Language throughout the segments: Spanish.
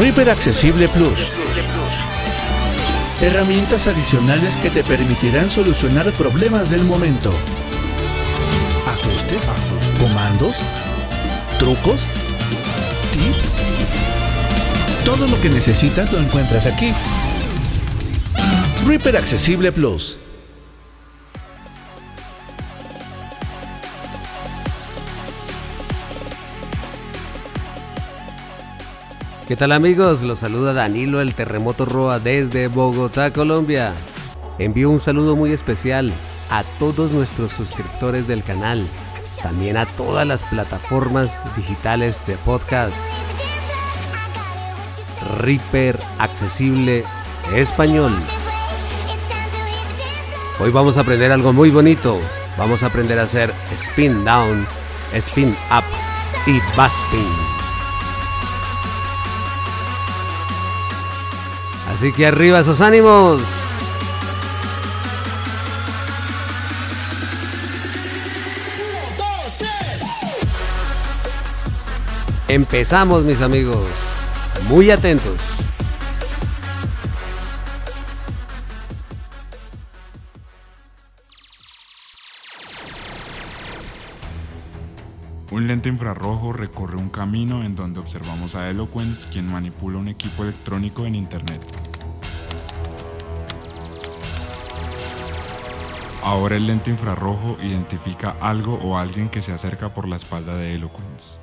Reaper Accesible Plus. Herramientas adicionales que te permitirán solucionar problemas del momento. Ajustes, comandos, trucos, tips. Todo lo que necesitas lo encuentras aquí. Reaper Accesible Plus. ¿Qué tal amigos? Los saluda Danilo el Terremoto Roa desde Bogotá, Colombia. Envío un saludo muy especial a todos nuestros suscriptores del canal, también a todas las plataformas digitales de podcast. Reaper Accesible Español. Hoy vamos a aprender algo muy bonito. Vamos a aprender a hacer spin down, spin up y bass Así que arriba esos ánimos. Empezamos mis amigos. Muy atentos. Un lente infrarrojo recorre un camino en donde observamos a Eloquence, quien manipula un equipo electrónico en Internet. Ahora el lente infrarrojo identifica algo o alguien que se acerca por la espalda de Eloquence.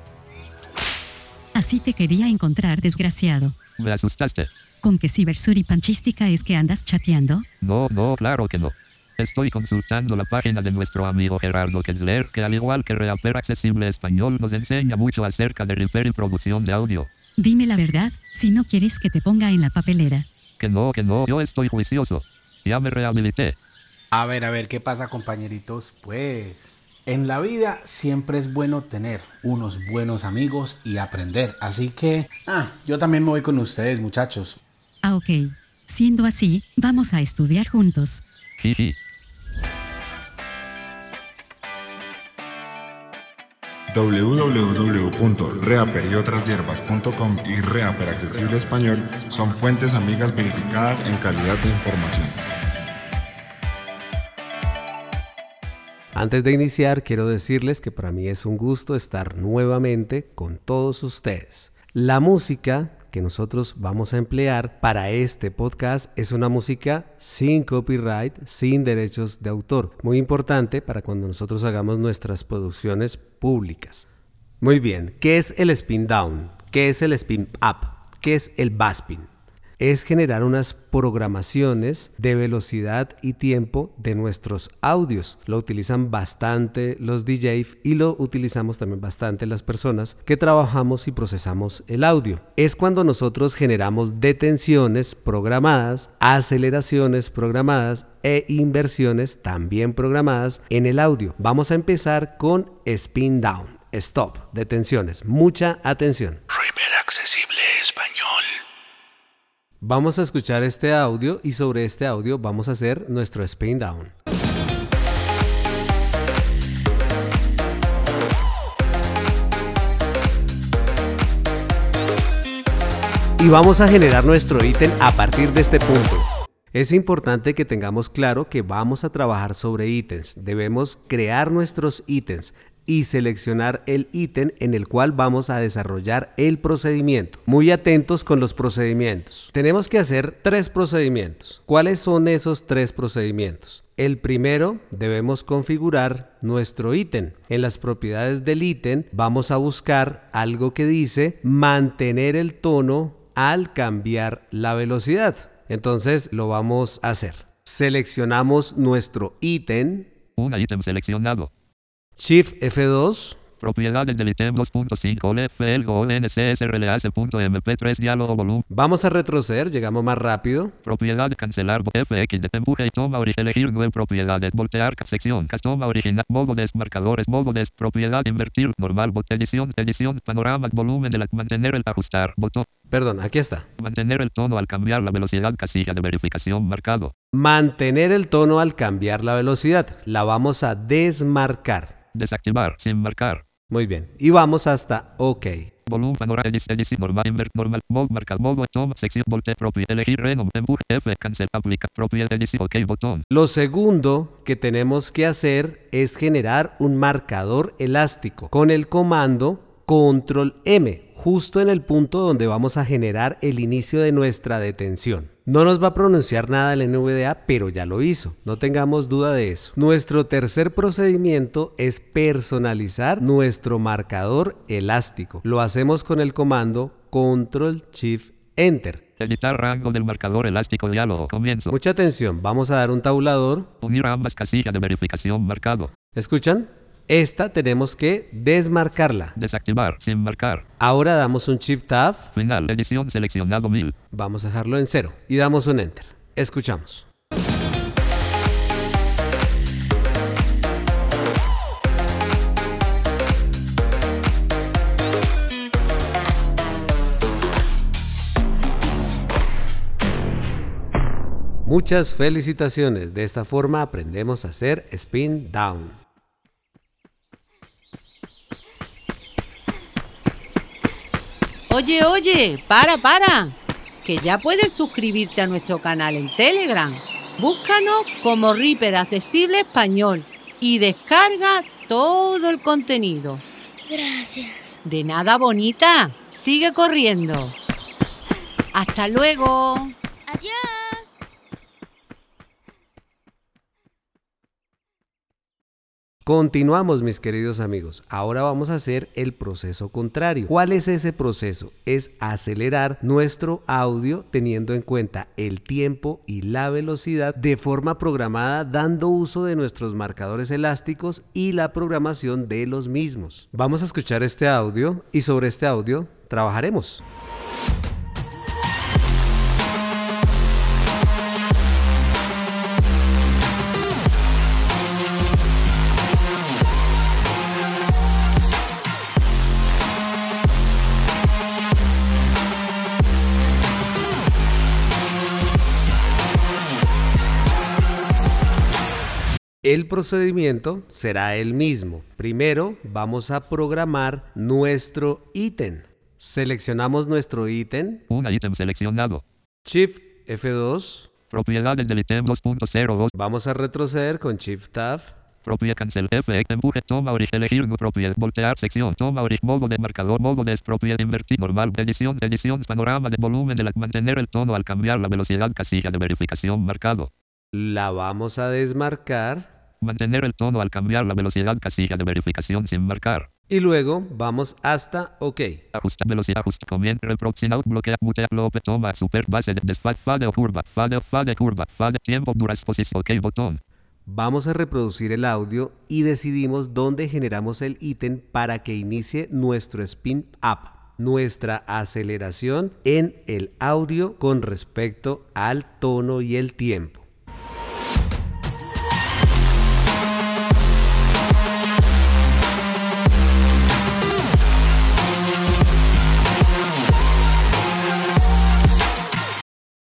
Así te quería encontrar, desgraciado. Me asustaste. ¿Con qué cibersuripanchística es que andas chateando? No, no, claro que no. Estoy consultando la página de nuestro amigo Gerardo Kessler, que al igual que Reaper Accesible Español nos enseña mucho acerca de repair y producción de audio. Dime la verdad, si no quieres que te ponga en la papelera. Que no, que no, yo estoy juicioso. Ya me rehabilité. A ver, a ver, ¿qué pasa compañeritos? Pues en la vida siempre es bueno tener unos buenos amigos y aprender. Así que, ah, yo también me voy con ustedes muchachos. Ah, ok. Siendo así, vamos a estudiar juntos. Jiji. www.reaper y otras hierbas.com y Reaper Accesible Español son fuentes amigas verificadas en calidad de información. Antes de iniciar, quiero decirles que para mí es un gusto estar nuevamente con todos ustedes. La música que nosotros vamos a emplear para este podcast es una música sin copyright, sin derechos de autor. Muy importante para cuando nosotros hagamos nuestras producciones públicas. Muy bien, ¿qué es el spin down? ¿Qué es el spin up? ¿Qué es el baspin? Es generar unas programaciones de velocidad y tiempo de nuestros audios. Lo utilizan bastante los DJs y lo utilizamos también bastante las personas que trabajamos y procesamos el audio. Es cuando nosotros generamos detenciones programadas, aceleraciones programadas e inversiones también programadas en el audio. Vamos a empezar con spin down, stop, detenciones. Mucha atención. accesible español. Vamos a escuchar este audio y sobre este audio vamos a hacer nuestro spin down. Y vamos a generar nuestro ítem a partir de este punto. Es importante que tengamos claro que vamos a trabajar sobre ítems. Debemos crear nuestros ítems, y seleccionar el ítem en el cual vamos a desarrollar el procedimiento. Muy atentos con los procedimientos. Tenemos que hacer tres procedimientos. ¿Cuáles son esos tres procedimientos? El primero, debemos configurar nuestro ítem. En las propiedades del ítem vamos a buscar algo que dice mantener el tono al cambiar la velocidad. Entonces lo vamos a hacer. Seleccionamos nuestro ítem. Un ítem seleccionado. Shift F2. Propiedades del ítem 2.5 LFL 3 diálogo volumen. Vamos a retroceder, llegamos más rápido. Propiedad cancelar FX de empuje y toma elegir nueve propiedades voltear sección toma original móviles marcadores móviles propiedad invertir normal bot edición edición panorama volumen de la mantener el ajustar botón. Perdón, aquí está. Mantener el tono al cambiar la velocidad casilla de verificación marcado. Mantener el tono al cambiar la velocidad. La vamos a desmarcar. Desactivar sin marcar. Muy bien. Y vamos hasta OK. Volumen panorama edis normal invert normal mod marcar modo toma sección volte propio elegir renom empuje F cancel aplica propio edis ok botón. Lo segundo que tenemos que hacer es generar un marcador elástico con el comando control M, justo en el punto donde vamos a generar el inicio de nuestra detención. No nos va a pronunciar nada el NVDA, pero ya lo hizo, no tengamos duda de eso. Nuestro tercer procedimiento es personalizar nuestro marcador elástico. Lo hacemos con el comando control shift enter. Editar rango del marcador elástico diálogo. Comienzo. Mucha atención, vamos a dar un tabulador. Unir ambas casillas de verificación marcado. ¿Escuchan? Esta tenemos que desmarcarla. Desactivar sin marcar. Ahora damos un Shift Tab. Final. Edición seleccionado 1000. Vamos a dejarlo en cero y damos un Enter. Escuchamos. Muchas felicitaciones. De esta forma aprendemos a hacer spin down. Oye, oye, para, para, que ya puedes suscribirte a nuestro canal en Telegram. Búscanos como Reaper Accesible Español y descarga todo el contenido. Gracias. De nada, bonita. Sigue corriendo. Hasta luego. Continuamos mis queridos amigos. Ahora vamos a hacer el proceso contrario. ¿Cuál es ese proceso? Es acelerar nuestro audio teniendo en cuenta el tiempo y la velocidad de forma programada dando uso de nuestros marcadores elásticos y la programación de los mismos. Vamos a escuchar este audio y sobre este audio trabajaremos. El procedimiento será el mismo. Primero vamos a programar nuestro ítem. Seleccionamos nuestro ítem. Un ítem seleccionado. Shift F2. Propiedades del ítem 2.02. Vamos a retroceder con Shift Tab. Propiedad cancel F empuje toma origen elegir propiedad voltear sección toma origen modo de marcador modo de propiedad invertir normal edición edición panorama de volumen de la mantener el tono al cambiar la velocidad casilla de verificación marcado. La vamos a desmarcar Mantener el tono al cambiar la velocidad casilla de verificación sin marcar. Y luego vamos hasta OK. Ajusta velocidad, ajusta, comienza, out, bloquea, mutea, lope, toma, super, base, de desfase, fade o curva, fade, fade, curva, fade, tiempo, OK, botón. Vamos a reproducir el audio y decidimos dónde generamos el ítem para que inicie nuestro spin up, nuestra aceleración en el audio con respecto al tono y el tiempo.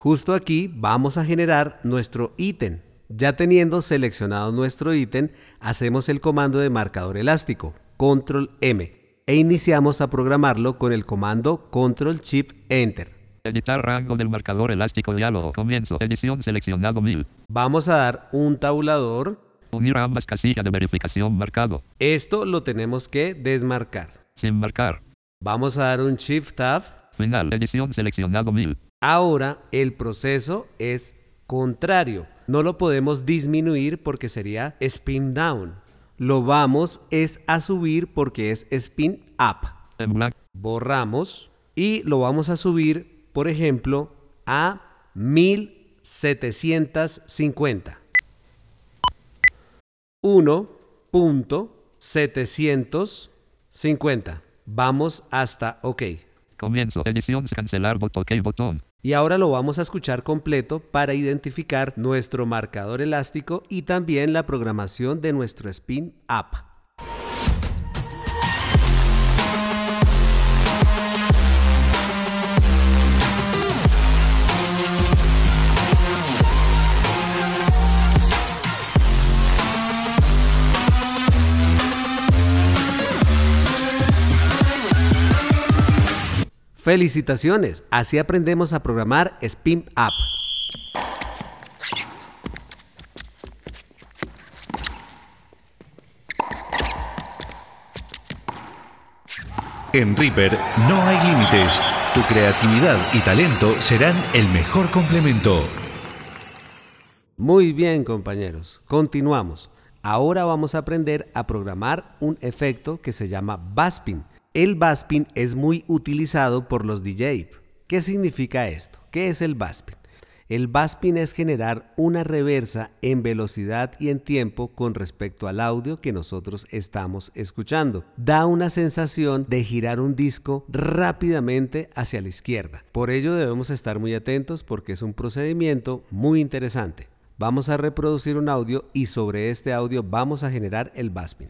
Justo aquí vamos a generar nuestro ítem. Ya teniendo seleccionado nuestro ítem, hacemos el comando de marcador elástico, control M, e iniciamos a programarlo con el comando control shift enter. Editar rango del marcador elástico diálogo. Comienzo. Edición seleccionado 1000. Vamos a dar un tabulador. Unir ambas casillas de verificación marcado. Esto lo tenemos que desmarcar. Sin marcar. Vamos a dar un Shift Tab. Final. Edición seleccionado 1000. Ahora el proceso es contrario. No lo podemos disminuir porque sería spin down. Lo vamos es a subir porque es spin up. Borramos y lo vamos a subir, por ejemplo, a 1750. 1.750. Vamos hasta OK. Comienzo. Edición cancelar botón OK botón. Y ahora lo vamos a escuchar completo para identificar nuestro marcador elástico y también la programación de nuestro spin up. Felicitaciones, así aprendemos a programar Spin Up. En Reaper no hay límites. Tu creatividad y talento serán el mejor complemento. Muy bien compañeros, continuamos. Ahora vamos a aprender a programar un efecto que se llama Baspin. El Baspin es muy utilizado por los DJ. ¿Qué significa esto? ¿Qué es el Baspin? El Baspin es generar una reversa en velocidad y en tiempo con respecto al audio que nosotros estamos escuchando. Da una sensación de girar un disco rápidamente hacia la izquierda. Por ello debemos estar muy atentos porque es un procedimiento muy interesante. Vamos a reproducir un audio y sobre este audio vamos a generar el Baspin.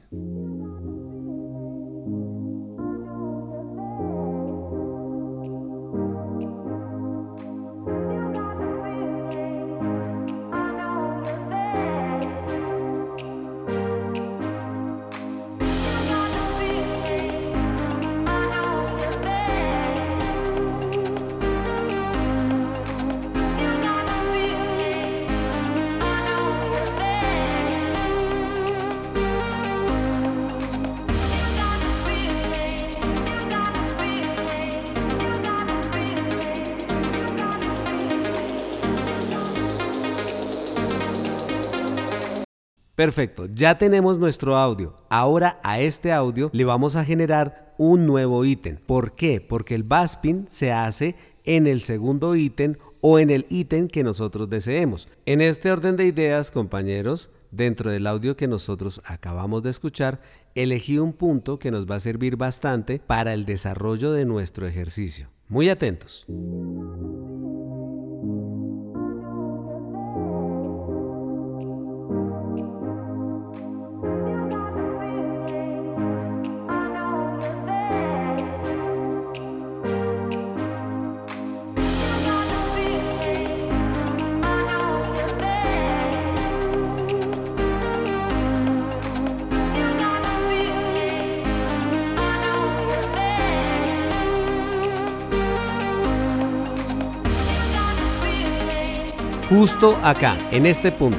Perfecto, ya tenemos nuestro audio. Ahora a este audio le vamos a generar un nuevo ítem. ¿Por qué? Porque el Baspin se hace en el segundo ítem o en el ítem que nosotros deseemos. En este orden de ideas, compañeros, dentro del audio que nosotros acabamos de escuchar, elegí un punto que nos va a servir bastante para el desarrollo de nuestro ejercicio. Muy atentos. Justo acá, en este punto.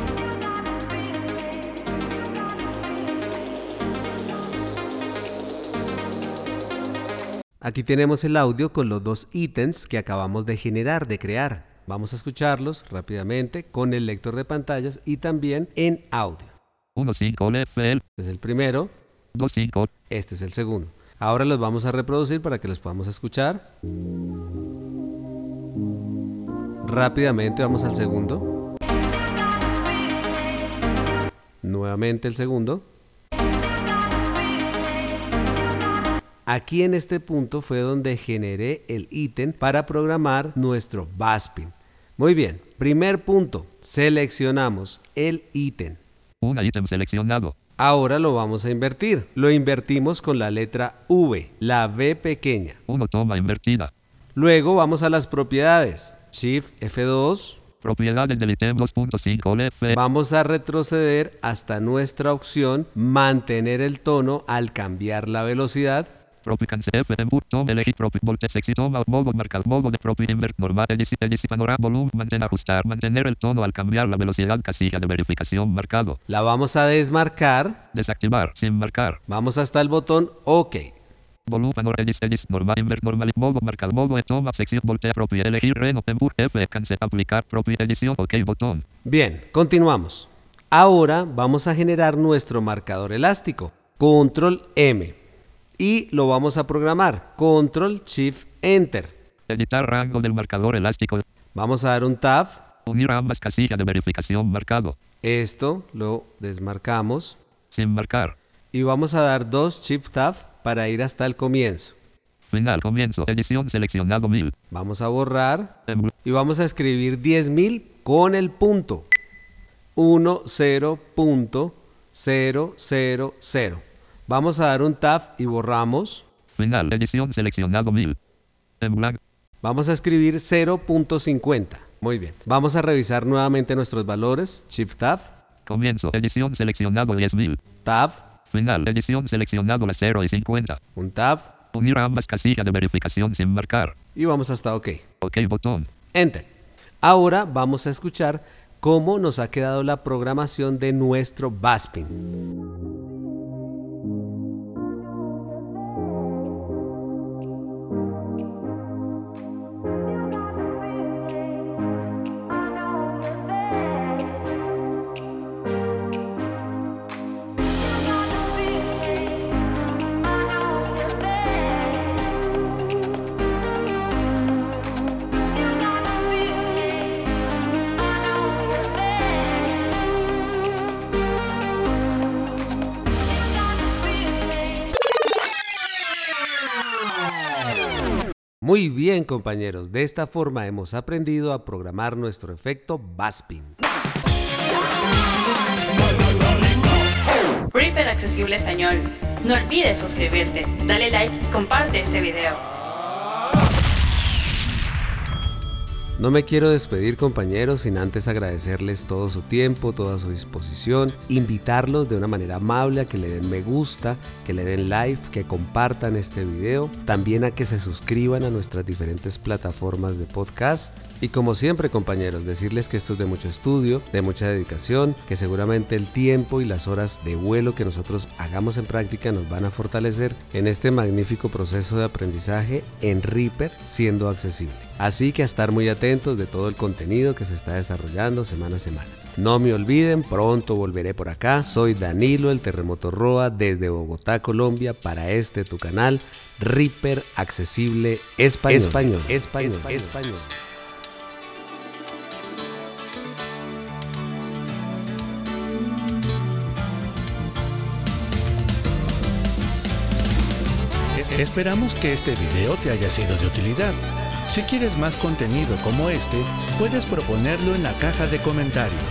Aquí tenemos el audio con los dos ítems que acabamos de generar, de crear. Vamos a escucharlos rápidamente con el lector de pantallas y también en audio. 1.5 FL. Este es el primero. 2.5. Este es el segundo. Ahora los vamos a reproducir para que los podamos escuchar. Rápidamente vamos al segundo. Nuevamente el segundo. Aquí en este punto fue donde generé el ítem para programar nuestro Baspin. Muy bien, primer punto, seleccionamos el ítem. Un ítem seleccionado. Ahora lo vamos a invertir. Lo invertimos con la letra V, la V pequeña. Uno toma invertida. Luego vamos a las propiedades. Shift F2. Propiedades del ítem 2.5 F. Vamos a retroceder hasta nuestra opción mantener el tono al cambiar la velocidad. Propi cancel F tempo toma elegir modo marcar modo de propi invert normal panorama volumen mantener ajustar mantener el tono al cambiar la velocidad casilla de verificación marcado. La vamos a desmarcar. Desactivar sin marcar. Vamos hasta el botón OK. Volumen panorama edis normal invert normal modo marcar modo toma sección voltea propia elegir reno tempo F cancel aplicar propia edición OK botón. Bien, continuamos. Ahora vamos a generar nuestro marcador elástico. Control M y lo vamos a programar. Control Shift Enter. Editar rango del marcador elástico. Vamos a dar un tab. Unir ambas casillas de verificación marcado. Esto lo desmarcamos. Sin marcar. Y vamos a dar dos Shift Tab para ir hasta el comienzo. Final, comienzo, edición seleccionado 1000. Vamos a borrar y vamos a escribir 10000 con el punto. 1 0 punto 0 0 0. Vamos a dar un tab y borramos. Final, edición seleccionado 1000. En blanco. Vamos a escribir 0.50. Muy bien. Vamos a revisar nuevamente nuestros valores. Shift Tab. Comienzo, edición seleccionado 10000. Tab. Final, edición seleccionado la 0 y 50. Un tab. Unir ambas casillas de verificación sin marcar. Y vamos hasta OK. OK botón. Enter. Ahora vamos a escuchar cómo nos ha quedado la programación de nuestro Baspin. Bien compañeros, de esta forma hemos aprendido a programar nuestro efecto Baspin. Reaper Accesible Español. No olvides suscribirte, dale like y comparte este video. No me quiero despedir compañeros sin antes agradecerles todo su tiempo, toda su disposición, invitarlos de una manera amable a que le den me gusta, que le den like, que compartan este video, también a que se suscriban a nuestras diferentes plataformas de podcast y como siempre compañeros, decirles que esto es de mucho estudio, de mucha dedicación, que seguramente el tiempo y las horas de vuelo que nosotros hagamos en práctica nos van a fortalecer en este magnífico proceso de aprendizaje en Reaper siendo accesible. Así que a estar muy atentos de todo el contenido que se está desarrollando semana a semana. No me olviden, pronto volveré por acá. Soy Danilo, el Terremoto Roa, desde Bogotá, Colombia, para este tu canal, Reaper Accesible Español. Español, español, español. Esperamos que este video te haya sido de utilidad. Si quieres más contenido como este, puedes proponerlo en la caja de comentarios.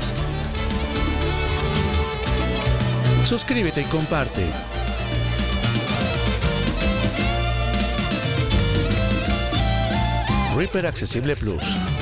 Suscríbete y comparte. Reaper Accesible Plus